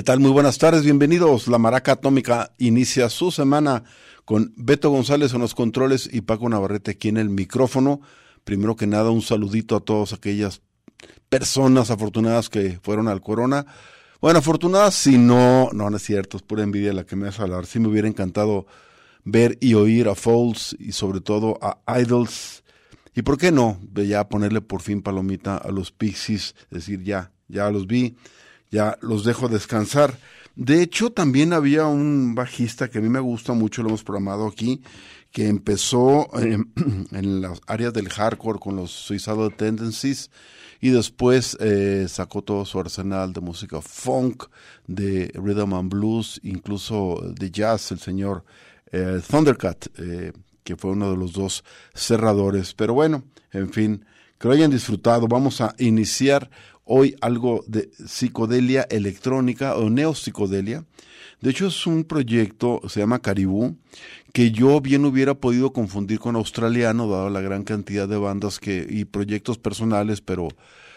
¿Qué tal? Muy buenas tardes, bienvenidos. La Maraca Atómica inicia su semana con Beto González en los controles y Paco Navarrete aquí en el micrófono. Primero que nada, un saludito a todas aquellas personas afortunadas que fueron al Corona. Bueno, afortunadas si no, no, no es cierto, es pura envidia la que me hace hablar. Sí me hubiera encantado ver y oír a Foles y sobre todo a Idols. Y por qué no, ya ponerle por fin palomita a los Pixies, decir ya, ya los vi, ya los dejo descansar. De hecho, también había un bajista que a mí me gusta mucho, lo hemos programado aquí, que empezó eh, en las áreas del hardcore con los Suicidal Tendencies y después eh, sacó todo su arsenal de música funk, de rhythm and blues, incluso de jazz, el señor eh, Thundercat, que fue uno de los dos cerradores. Pero bueno, en fin, que lo hayan disfrutado. Vamos a iniciar hoy algo de psicodelia electrónica o neopsicodelia. De hecho, es un proyecto, se llama Caribú, que yo bien hubiera podido confundir con australiano, dado la gran cantidad de bandas que, y proyectos personales, pero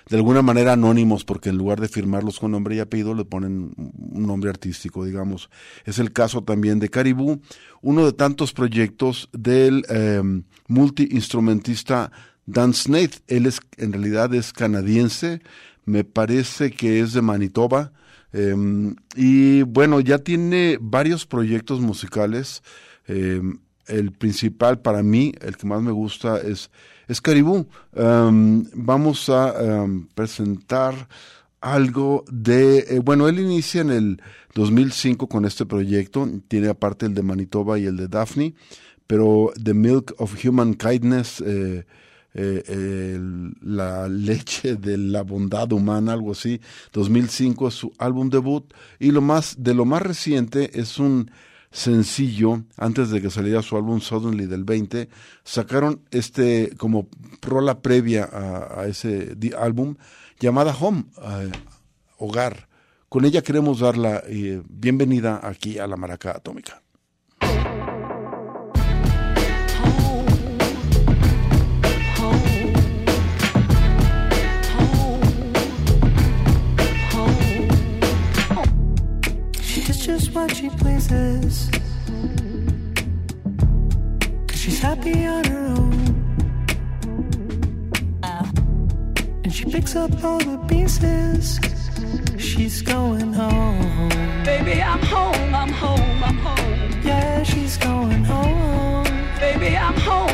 de alguna manera anónimos, porque en lugar de firmarlos con nombre y apellido, le ponen un nombre artístico, digamos. Es el caso también de Caribú, uno de tantos proyectos del eh, multiinstrumentista Dan Snaith. Él es, en realidad es canadiense, me parece que es de Manitoba. Em, y bueno, ya tiene varios proyectos musicales. Em, el principal para mí, el que más me gusta es, es. Em, vamos a presentar algo de, eh, bueno, él inicia en el 2005 con este proyecto, tiene aparte el de Manitoba y el de Daphne, pero The Milk of Human Kindness, eh, la leche de la bondad humana, algo así. 2005 es su álbum debut y lo más de lo más reciente es un sencillo antes de que saliera su álbum Suddenly del 20 sacaron este como rola previa a, ese álbum llamada Home eh, Hogar. Con ella queremos dar la eh, bienvenida aquí a la Maraca Atómica. What she pleases. Cause she's happy on her own. And she picks up all the pieces. She's going home. Baby, I'm home, I'm home, I'm home. Yeah, she's going home. Baby, I'm home,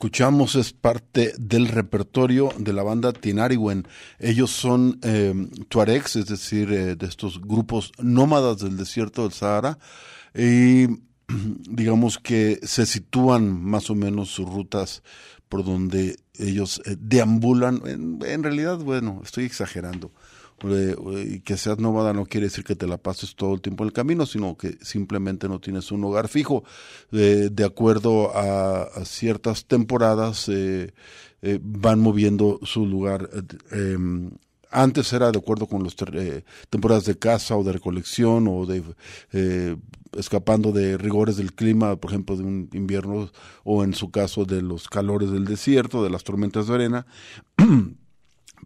escuchamos es parte del repertorio de la banda Tinariwen. Ellos son eh, tuaregs, es decir, eh, de estos grupos nómadas del desierto del Sahara. Y digamos que se sitúan más o menos sus rutas por donde ellos eh, deambulan. en, realidad, bueno, estoy exagerando que seas nómada no quiere decir que te la pases todo el tiempo en el camino, sino que simplemente no tienes un hogar fijo. de acuerdo a, ciertas temporadas, eh, eh, van moviendo su lugar. Eh, em, antes era de acuerdo con las temporadas de caza o de recolección o de escapando de rigores del clima, por ejemplo, de un invierno o en su caso de los calores del desierto, de las tormentas de arena.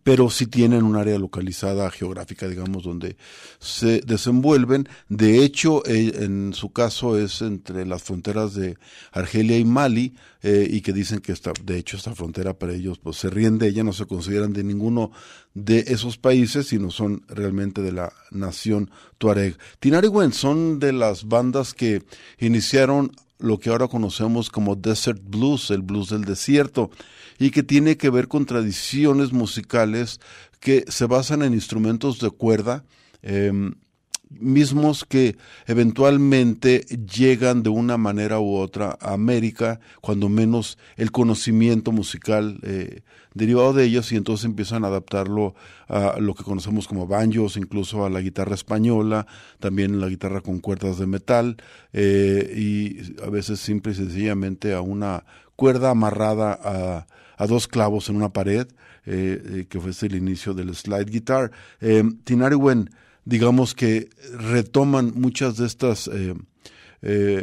pero sí tienen un área localizada geográfica, digamos, donde se desenvuelven. De hecho, eh, en su caso es entre las fronteras de Argelia y Mali, eh, y que dicen que esta, de hecho esta frontera para ellos pues se ríen de ella, no se consideran de ninguno de esos países, sino son realmente de la nación Tuareg. Tinariwen son de las bandas que iniciaron lo que ahora conocemos como Desert Blues, el blues del desierto y que tiene que ver con tradiciones musicales que se basan en instrumentos de cuerda, em, mismos que eventualmente llegan de una manera u otra a América, cuando menos el conocimiento musical eh, derivado de ellos, y entonces empiezan a adaptarlo a lo que conocemos como banjos, incluso a la guitarra española, también la guitarra con cuerdas de metal, eh, y a veces simple y sencillamente a una cuerda amarrada a a dos clavos en una pared, eh, eh, que fue el inicio del slide guitar. Eh, Tinariwen, digamos que retoman muchas de estas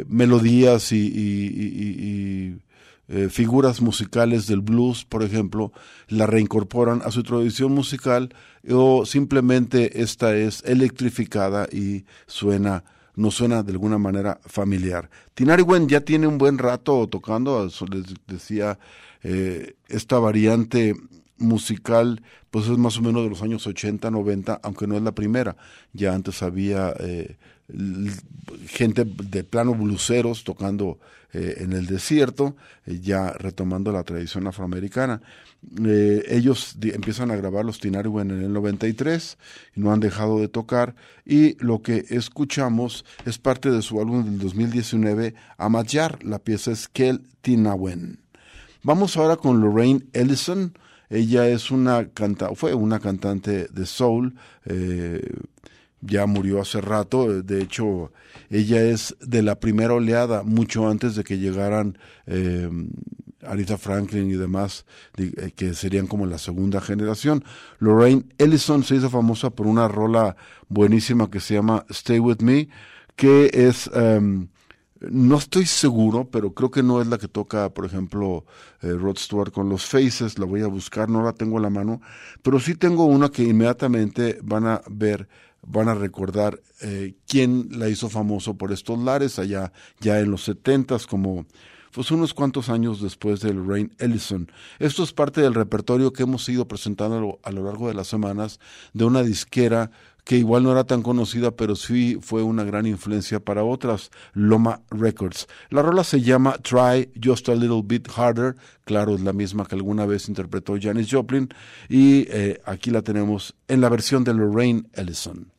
melodías y, eh, figuras musicales del blues, por ejemplo, la reincorporan a su tradición musical o simplemente esta es electrificada y suena no suena de alguna manera familiar. Tinariwen ya tiene un buen rato tocando, les decía, eh, esta variante musical, pues es más o menos de los años 80, 90, aunque no es la primera. Ya antes había eh, gente de plano bluseros tocando eh, en el desierto, eh, ya retomando la tradición afroamericana. ellos empiezan a grabar los Tinariwen en el 93 y no han dejado de tocar. Y lo que escuchamos es parte de su álbum del 2019, Amayar. La pieza es Kel Tinawen. Vamos ahora con Lorraine Ellison ella es una canta, fue una cantante de soul, eh, ya murió hace rato, de hecho ella es de la primera oleada, mucho antes de que llegaran eh, Aretha Franklin y demás, eh, que serían como la segunda generación. Lorraine Ellison se hizo famosa por una rola buenísima que se llama Stay With Me, que es... Em, no estoy seguro, pero creo que no es la que toca, por ejemplo, eh, Rod Stewart con los Faces. La voy a buscar, no la tengo a la mano. Pero sí tengo una que inmediatamente van a ver, van a recordar eh, quién la hizo famoso por estos lares allá, ya en los setentas, como pues unos cuantos años después del Rain Ellison. Esto es parte del repertorio que hemos ido presentando a lo largo de las semanas de una disquera que igual no era tan conocida, pero sí fue una gran influencia para otras, Loma Records. La rola se llama Try Just a Little Bit Harder, claro, es la misma que alguna vez interpretó Janis Joplin, y eh, aquí la tenemos en la versión de Lorraine Ellison.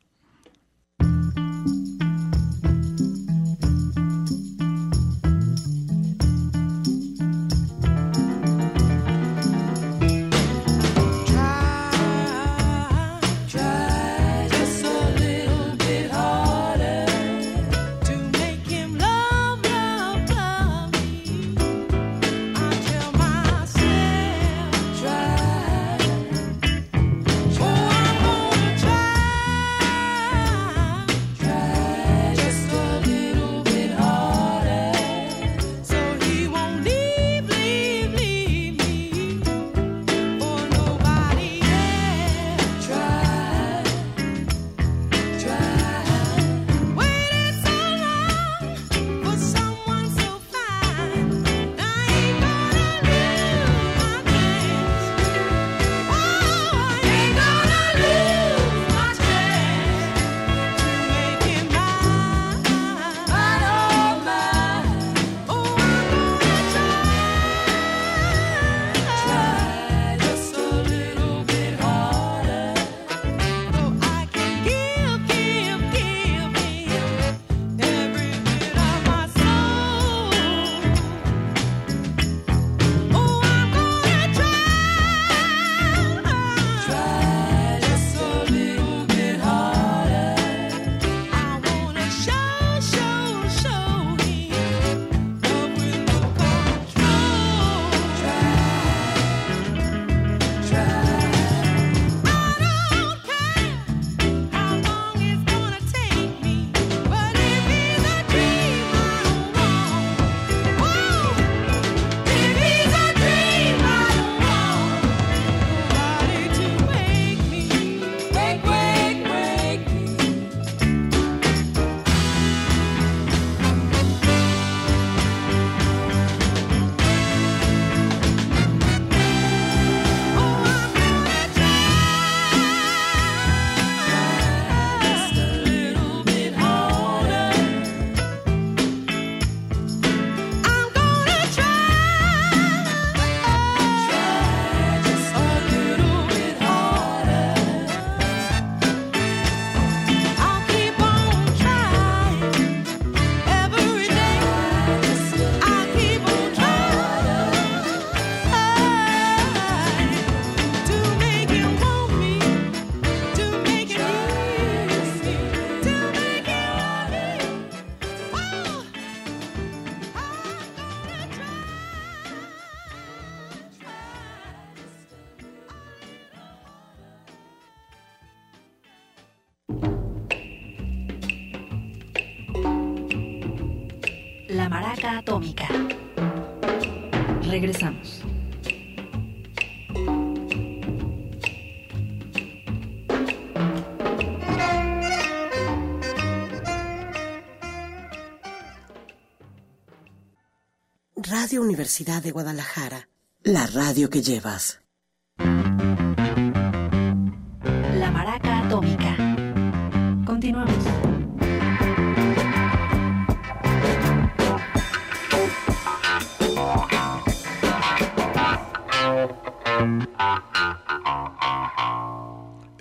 Universidad de Guadalajara, la radio que llevas.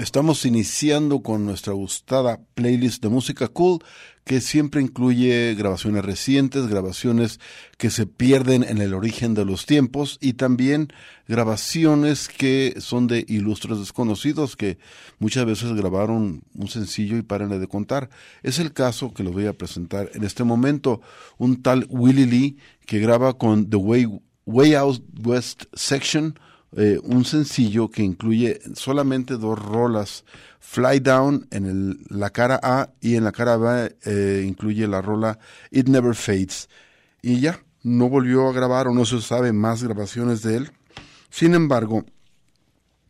Estamos iniciando con nuestra gustada playlist de música cool que siempre incluye grabaciones recientes, grabaciones que se pierden en el origen de los tiempos y también grabaciones que son de ilustres desconocidos que muchas veces grabaron un sencillo y paran de contar. Es el caso que lo voy a presentar en este momento, un tal Willie Lee que graba con The Way, Way Out West Section, eh, un sencillo que incluye solamente dos rolas, Fly Down en el, la cara A y en la cara B eh, incluye la rola It Never Fades. Y ya, no volvió a grabar o no se sabe más grabaciones de él. Sin embargo,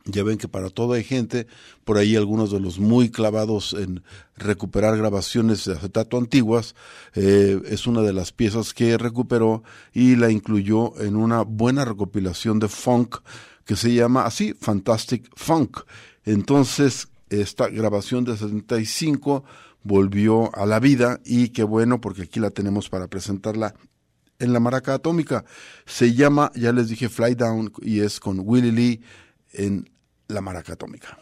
ya ven que para todo hay gente, por ahí algunos de los muy clavados en recuperar grabaciones de acetato antiguas, eh, es una de las piezas que recuperó y la incluyó en una buena recopilación de funk que se llama así, Fantastic Funk. Entonces, esta grabación de 75 volvió a la vida y qué bueno porque aquí la tenemos para presentarla en la maraca atómica. Se llama, ya les dije, Fly Down y es con Willie Lee en la maraca atómica.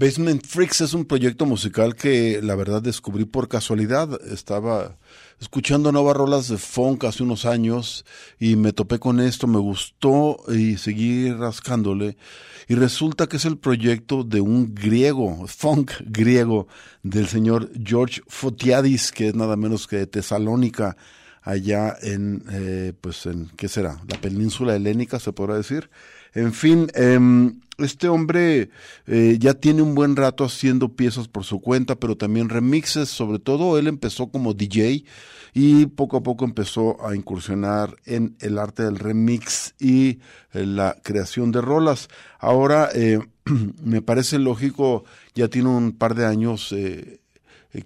Basement Freaks es un proyecto musical que la verdad descubrí por casualidad. Estaba escuchando nuevas rolas de funk hace unos años y me topé con esto, me gustó y seguí rascándole. Y resulta que es el proyecto de un griego, funk griego, del señor George Fotiadis, que es nada menos que de Tesalónica, allá en, eh, pues en, ¿qué será? La península helénica, se podrá decir. En fin, eh, este hombre eh, ya tiene un buen rato haciendo piezas por su cuenta, pero también remixes, sobre todo él empezó como DJ y poco a poco empezó a incursionar en el arte del remix y eh, la creación de rolas. Ahora eh, me parece lógico, ya tiene un par de años eh,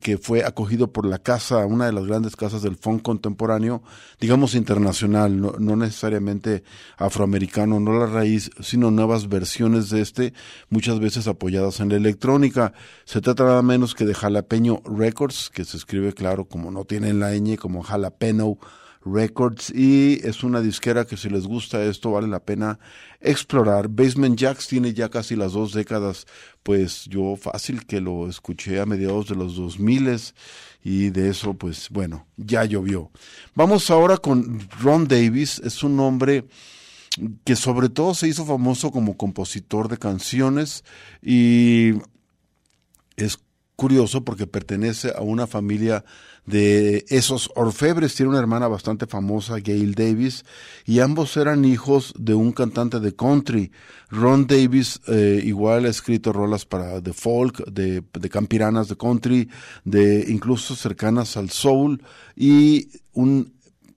que fue acogido por la casa, una de las grandes casas del funk contemporáneo, digamos internacional, no, no, necesariamente afroamericano, no la raíz, sino nuevas versiones de este, muchas veces apoyadas en la electrónica. Se trata nada menos que de Jalapeño Records, que se escribe claro como no tiene la ñ, como Jalapeno Records y es una disquera que si les gusta esto vale la pena explorar. Basement Jacks tiene ya casi las dos décadas, pues yo fácil que lo escuché a mediados de los 2000 y de eso pues bueno, ya llovió. Vamos ahora con Ron Davis, es un hombre que sobre todo se hizo famoso como compositor de canciones y es curioso porque pertenece a una familia de esos orfebres. Tiene una hermana bastante famosa, Gail Davis, y ambos eran hijos de un cantante de country. Ron Davis eh, igual ha escrito rolas para The Folk, de, de campiranas de country, de incluso cercanas al soul, y un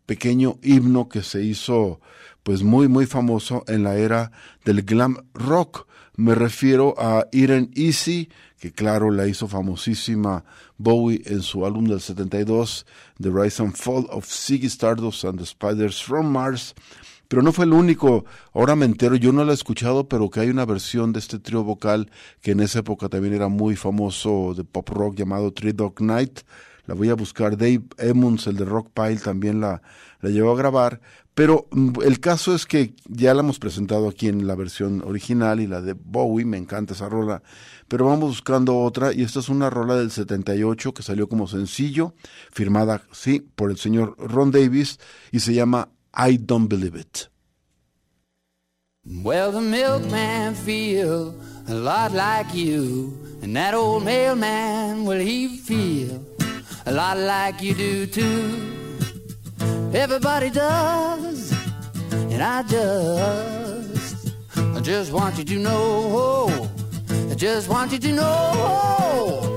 pequeño himno que se hizo pues muy muy famoso en la era del glam rock. Me refiero a Irene Easy, que claro la hizo famosísima Bowie en su álbum del 72, The Rise and Fall of Ziggy Stardust and the Spiders from Mars. Pero no fue el único, ahora me entero, yo no la he escuchado, pero que hay una versión de este trío vocal que en esa época también era muy famoso de pop rock llamado Three Dog Night. La voy a buscar. Dave Emmons, el de Rock Pile, también la, la llevó a grabar. Pero mm, el caso es que ya la hemos presentado aquí en la versión original y la de Bowie, me encanta esa rola. Pero vamos buscando otra y esta es una rola del 78 que salió como sencillo, firmada, sí, por el señor Ron Davis y se llama I Don't Believe It. Well, the milkman feel a lot like you, and that old mailman, well, he feel a lot like you do too. Everybody does, and I just, I just want you to know, I just want you to know,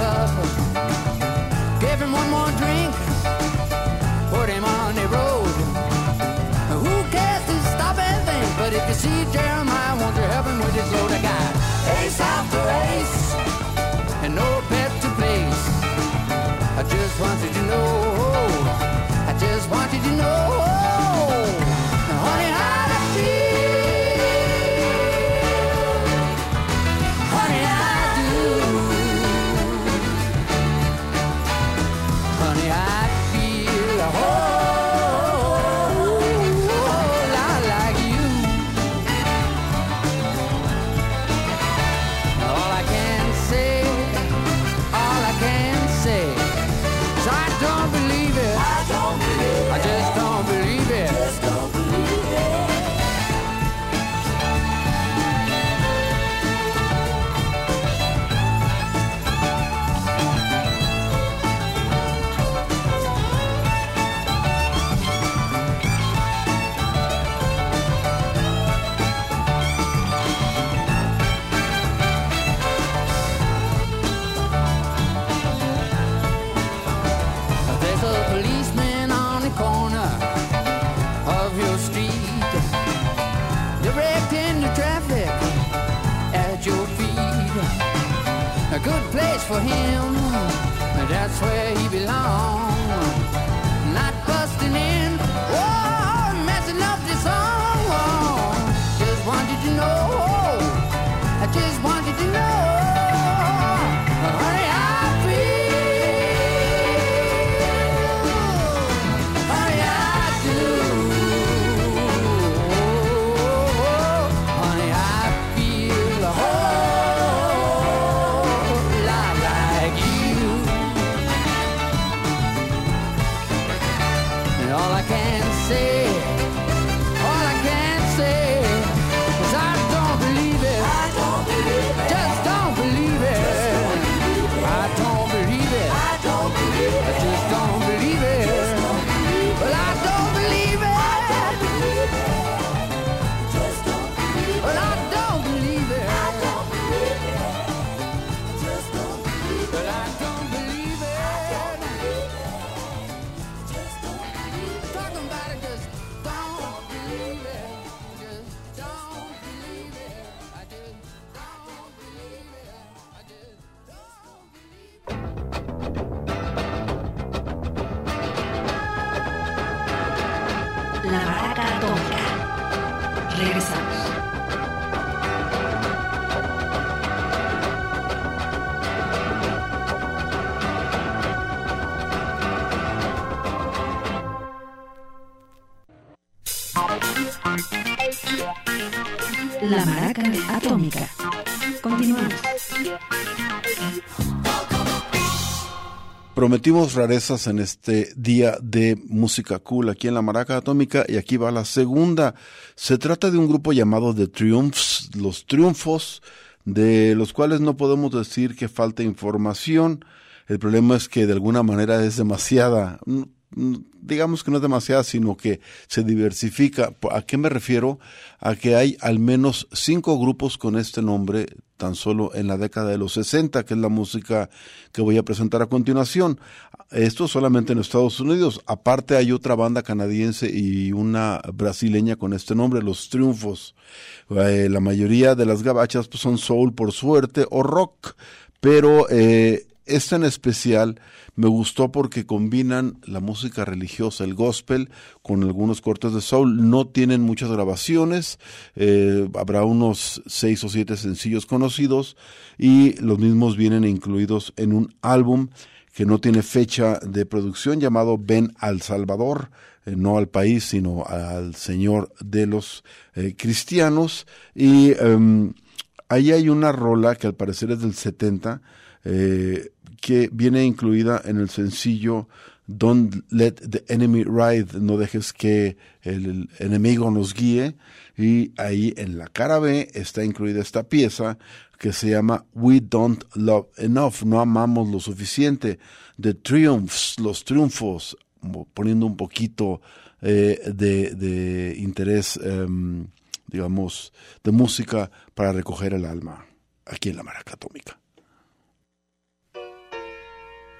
purple. Prometimos rarezas en este día de música cool aquí en la Maraca Atómica y aquí va la segunda. Se trata de un grupo llamado The Triumphs, los triunfos, de los cuales no podemos decir que falta información. El problema es que de alguna manera es demasiada, digamos que no es demasiada, sino que se diversifica. ¿A qué me refiero? A que hay al menos cinco grupos con este nombre tan solo en la década de los 60, que es la música que voy a presentar a continuación. Esto solamente en Estados Unidos. Aparte hay otra banda canadiense y una brasileña con este nombre, Los Triunfos. Eh, la mayoría de las gabachas pues, son soul por suerte o rock, pero eh, esta en especial me gustó porque combinan la música religiosa, el gospel, con algunos cortes de soul. No tienen muchas grabaciones, eh, habrá unos seis o siete sencillos conocidos y los mismos vienen incluidos en un álbum que no tiene fecha de producción llamado Ven al Salvador, eh, no al país, sino al Señor de los eh, cristianos. Y em, ahí hay una rola que al parecer es del 70, eh, que viene incluida en el sencillo Don't Let the Enemy Ride, no dejes que el enemigo nos guíe. Y ahí en la cara B está incluida esta pieza que se llama We Don't Love Enough, no amamos lo suficiente. The Triumphs, los triunfos, poniendo un poquito eh, de, de, interés, eh, digamos, de música para recoger el alma aquí en la Maraca Atómica.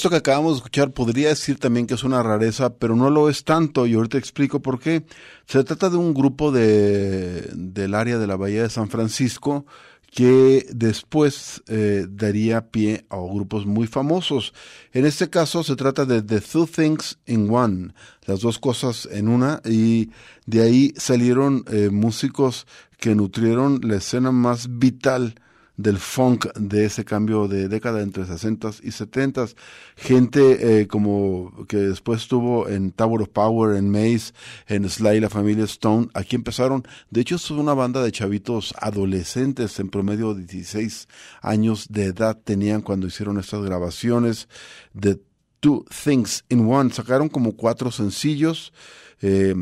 Esto que acabamos de escuchar podría decir también que es una rareza, pero no lo es tanto y ahorita explico por qué. Se trata de un grupo de, del área de la Bahía de San Francisco que después eh, daría pie a grupos muy famosos. En este caso se trata de The Two Things in One, las dos cosas en una, y de ahí salieron eh, músicos que nutrieron la escena más vital del funk de ese cambio de década entre 60 y 70 gente eh, como que después estuvo en Tower of Power, en Maze, en Sly, la familia Stone, aquí empezaron, de hecho es una banda de chavitos adolescentes en promedio de 16 años de edad tenían cuando hicieron estas grabaciones. De Two Things in One, sacaron como cuatro sencillos eh,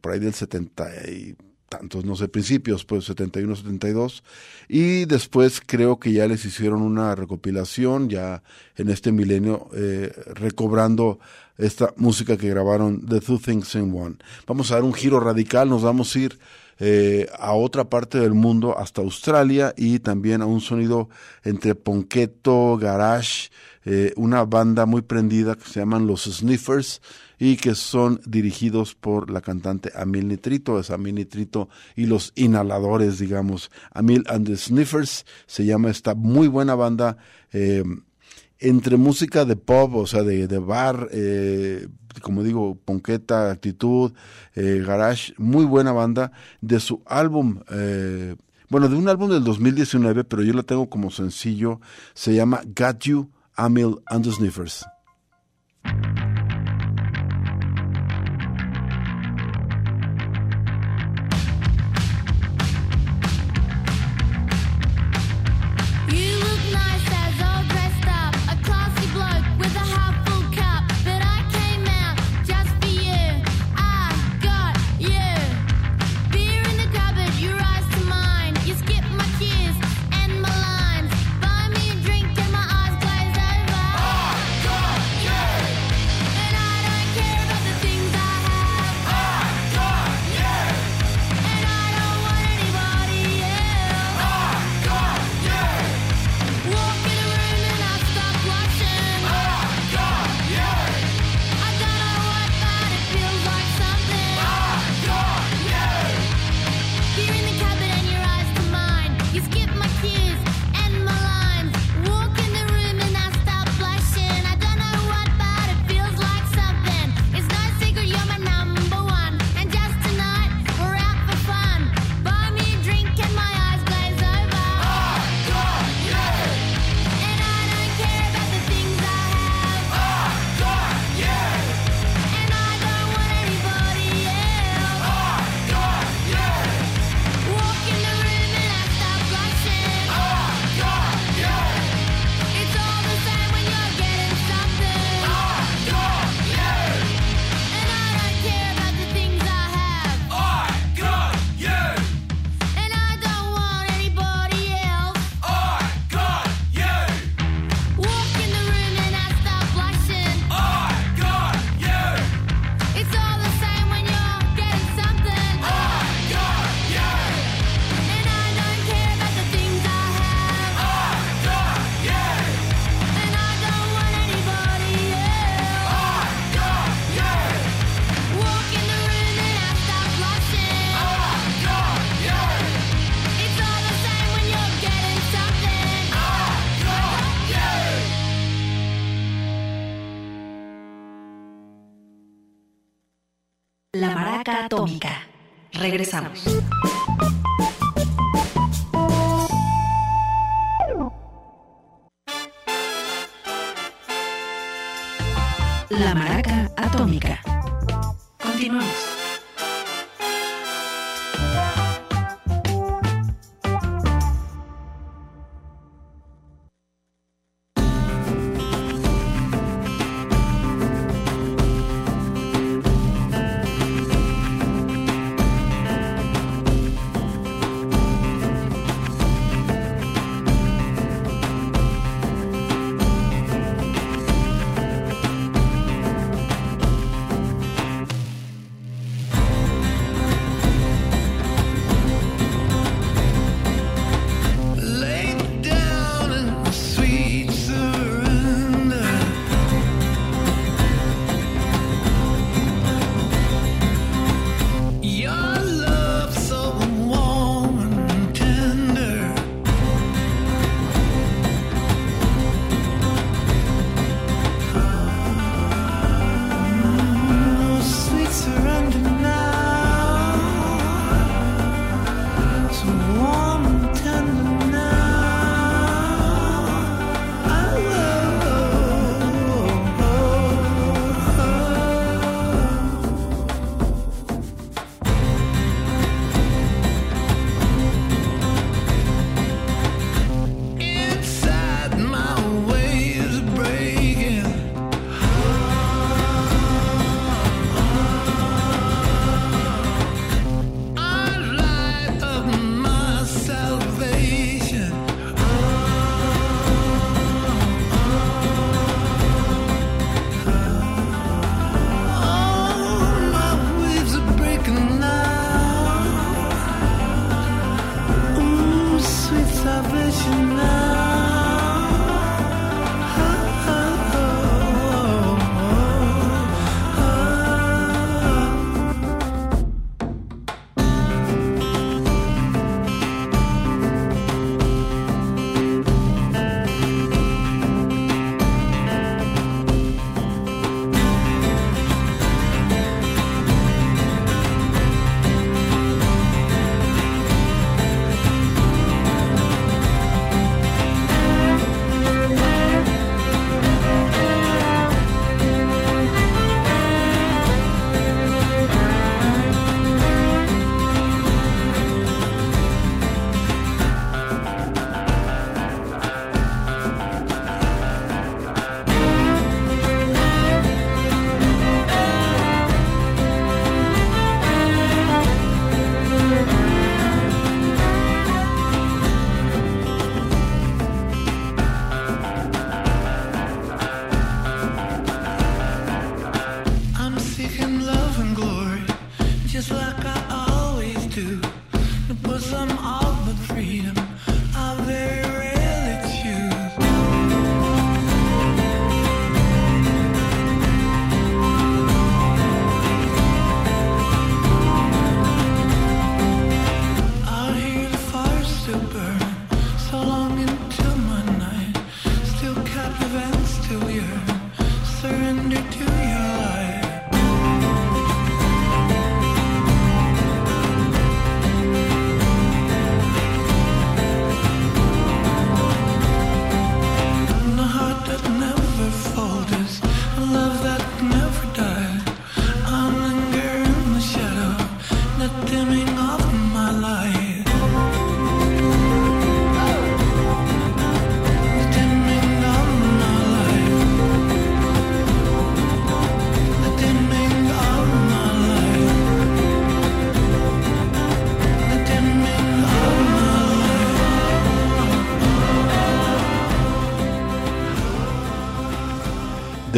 por ahí del 70 y tantos, no sé, principios, pues 71, 72, y después creo que ya les hicieron una recopilación, ya en este milenio, eh, recobrando esta música que grabaron The Two Things in One. Vamos a dar un giro radical, nos vamos a ir eh, a otra parte del mundo, hasta Australia, y también a un sonido entre ponqueto, garage, eh, una banda muy prendida que se llaman los Sniffers, y que son dirigidos por la cantante Amil Nitrito, es Amil Nitrito y los inhaladores, digamos. Amil and the Sniffers se llama esta muy buena banda, eh, entre música de pop, o sea, de, de bar, eh, como digo, ponqueta, actitud, eh, garage, muy buena banda, de su álbum, bueno, de un álbum del 2019, pero yo lo tengo como sencillo, se llama Got You, Amil and the Sniffers. Atómica. Regresamos.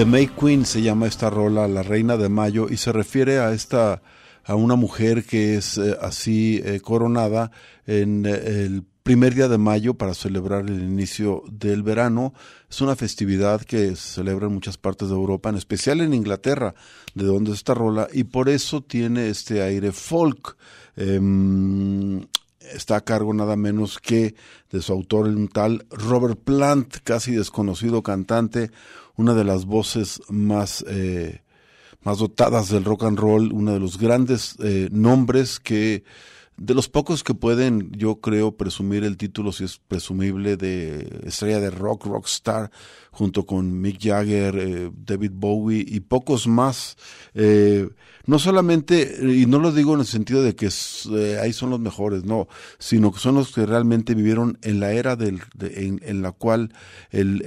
The May Queen se llama esta rola, la Reina de Mayo, y se refiere a esta a una mujer que es eh, así eh, coronada en eh, el primer día de mayo para celebrar el inicio del verano. Es una festividad que se celebra en muchas partes de Europa, en especial en Inglaterra, de donde es esta rola, y por eso tiene este aire folk. Em, está a cargo nada menos que de su autor, un tal Robert Plant, casi desconocido cantante, una de las voces más, eh, más dotadas del rock and roll, uno de los grandes eh, nombres que de los pocos que pueden, yo creo, presumir el título, si es presumible, de estrella de rock, rockstar, junto con Mick Jagger, eh, David Bowie y pocos más. Eh, no solamente, y no lo digo en el sentido de que eh, ahí son los mejores, no, sino que son los que realmente vivieron en la era del, de- en, en la cual el...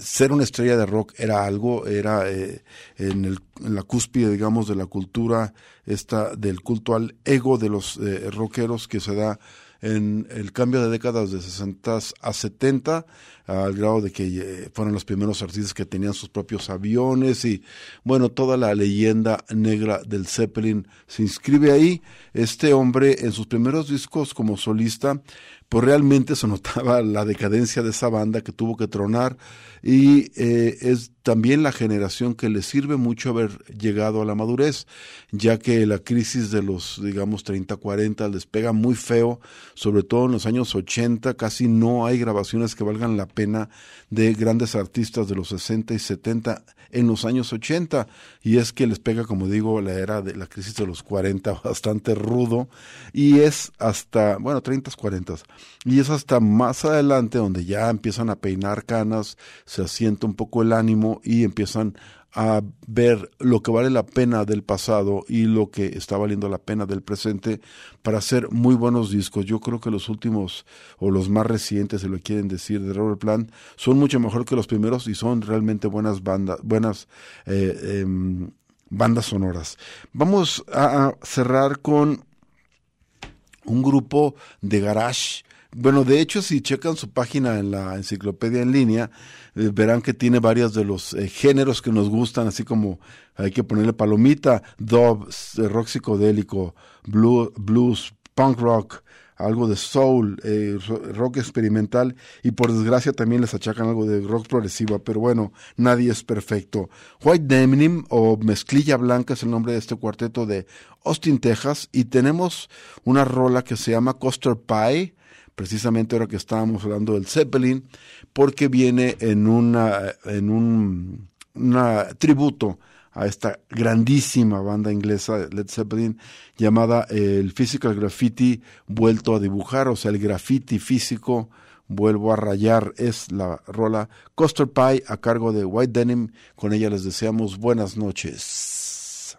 ser una estrella de rock era algo, era eh, en, el, la cúspide, digamos, de la cultura, esta, del culto al ego de los eh, rockeros que se da en el cambio de décadas de 60 a 70, al grado de que eh, fueron los primeros artistas que tenían sus propios aviones y, bueno, toda la leyenda negra del Zeppelin se inscribe ahí. Este hombre, en sus primeros discos como solista, pues realmente se notaba la decadencia de esa banda que tuvo que tronar y eh, es también la generación que le sirve mucho haber llegado a la madurez, ya que la crisis de los, digamos, 30, 40 les pega muy feo, sobre todo en los años 80, casi no hay grabaciones que valgan la pena de grandes artistas de los 60 y 70 en los años 80, y es que les pega, como digo, la era de la crisis de los 40 bastante rudo, y es hasta, bueno, 30, 40, y es hasta más adelante donde ya empiezan a peinar canas, se asienta un poco el ánimo y empiezan a ver lo que vale la pena del pasado y lo que está valiendo la pena del presente para hacer muy buenos discos. Yo creo que los últimos o los más recientes, si lo quieren decir, de Robert Plant, son mucho mejor que los primeros y son realmente buenas bandas, buenas eh, em, bandas sonoras. Vamos a cerrar con un grupo de garage. Bueno, de hecho, si checan su página en la enciclopedia en línea, eh, verán que tiene varios de los eh, géneros que nos gustan, así como hay que ponerle palomita, dub, s- rock psicodélico, blue- blues, punk rock, algo de soul, eh, ro- rock experimental y por desgracia también les achacan algo de rock progresiva, pero bueno, nadie es perfecto. White Denim o Mezclilla Blanca es el nombre de este cuarteto de Austin, Texas y tenemos una rola que se llama Coaster Pie, precisamente ahora que estábamos hablando del Zeppelin, porque viene en en un tributo a esta grandísima banda inglesa Led Zeppelin llamada eh, el Physical Graffiti vuelto a dibujar, o sea, el graffiti físico vuelvo a rayar es la rola Coaster Pie a cargo de White Denim. Con ella les deseamos buenas noches.